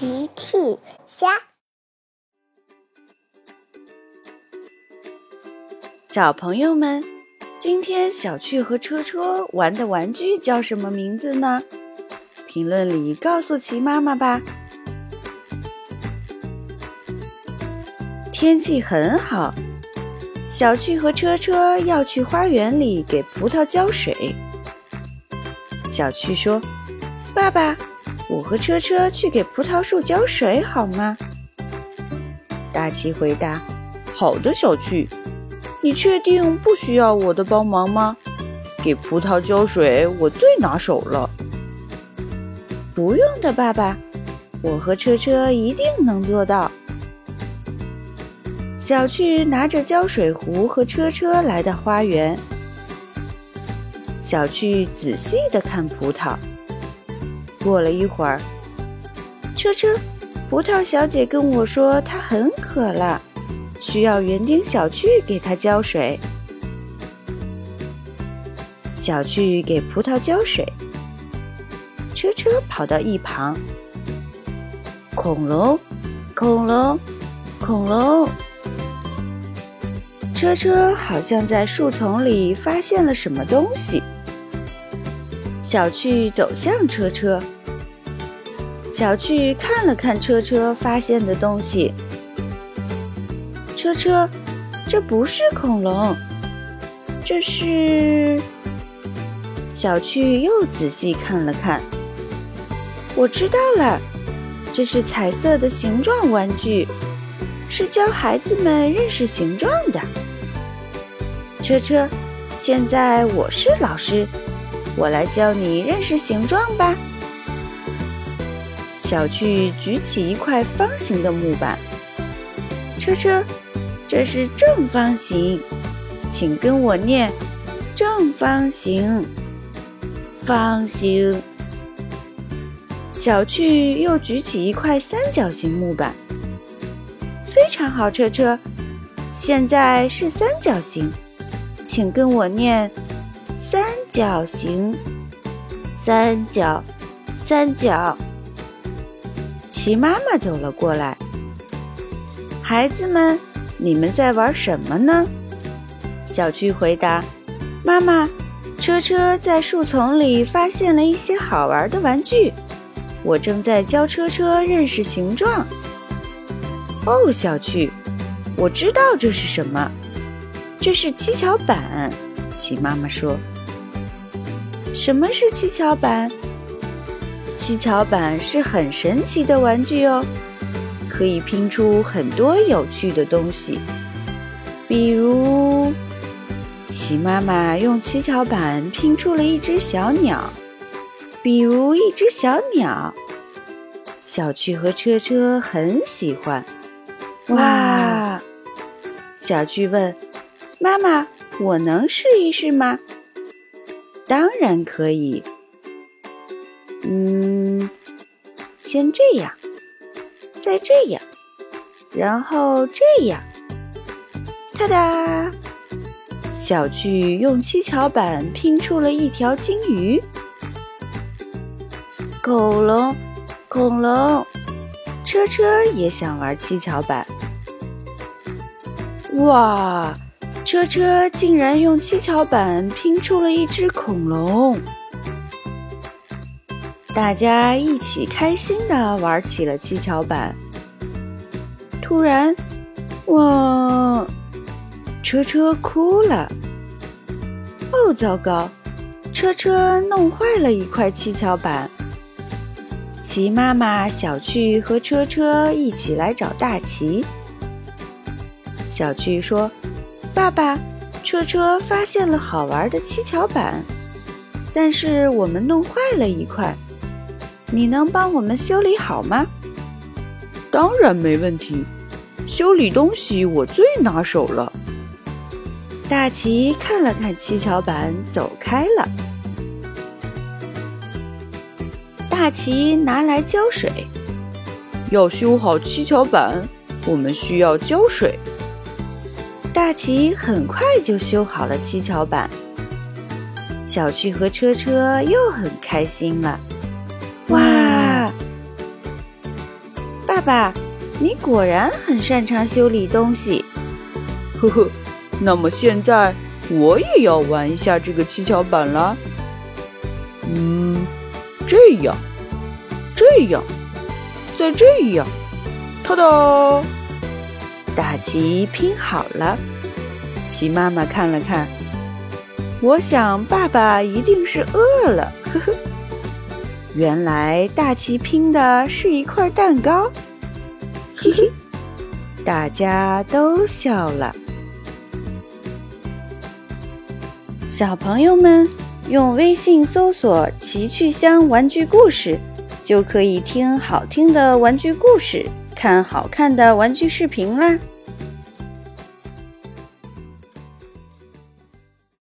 奇趣虾，小朋友们，今天小趣和车车玩的玩具叫什么名字呢？评论里告诉奇妈妈吧。天气很好，小趣和车车要去花园里给葡萄浇水。小趣说：“爸爸。”我和车车去给葡萄树浇水好吗？大奇回答：“好的，小趣。你确定不需要我的帮忙吗？给葡萄浇水我最拿手了。”不用的，爸爸，我和车车一定能做到。小趣拿着浇水壶和车车来到花园，小趣仔细地看葡萄。过了一会儿，车车，葡萄小姐跟我说她很渴了，需要园丁小趣给她浇水。小趣给葡萄浇水，车车跑到一旁。恐龙，恐龙，恐龙！车车好像在树丛里发现了什么东西。小趣走向车车，小趣看了看车车发现的东西。车车，这不是恐龙，这是……小趣又仔细看了看，我知道了，这是彩色的形状玩具，是教孩子们认识形状的。车车，现在我是老师。我来教你认识形状吧。小趣举起一块方形的木板，车车，这是正方形，请跟我念：正方形，方形。小趣又举起一块三角形木板，非常好，车车，现在是三角形，请跟我念。三角形，三角，三角。齐妈妈走了过来。孩子们，你们在玩什么呢？小趣回答：“妈妈，车车在树丛里发现了一些好玩的玩具，我正在教车车认识形状。”哦，小趣，我知道这是什么，这是七巧板。齐妈妈说。什么是七巧板？七巧板是很神奇的玩具哦，可以拼出很多有趣的东西。比如，齐妈妈用七巧板拼出了一只小鸟。比如一只小鸟，小趣和车车很喜欢。哇！小趣问妈妈：“我能试一试吗？”当然可以。嗯，先这样，再这样，然后这样。哒哒！小巨用七巧板拼出了一条金鱼。恐龙，恐龙，车车也想玩七巧板。哇！车车竟然用七巧板拼出了一只恐龙，大家一起开心的玩起了七巧板。突然，哇！车车哭了。哦，糟糕！车车弄坏了一块七巧板。齐妈妈、小趣和车车一起来找大齐。小趣说。爸爸，车车发现了好玩的七巧板，但是我们弄坏了一块，你能帮我们修理好吗？当然没问题，修理东西我最拿手了。大奇看了看七巧板，走开了。大奇拿来胶水，要修好七巧板，我们需要胶水。大奇很快就修好了七巧板，小趣和车车又很开心了。哇！爸爸，你果然很擅长修理东西。呵呵，那么现在我也要玩一下这个七巧板了。嗯，这样，这样，再这样，哒哒，大旗拼好了。齐妈妈看了看，我想爸爸一定是饿了。呵呵，原来大旗拼的是一块蛋糕。嘿嘿，大家都笑了。小朋友们。用微信搜索“奇趣箱玩具故事”，就可以听好听的玩具故事，看好看的玩具视频啦。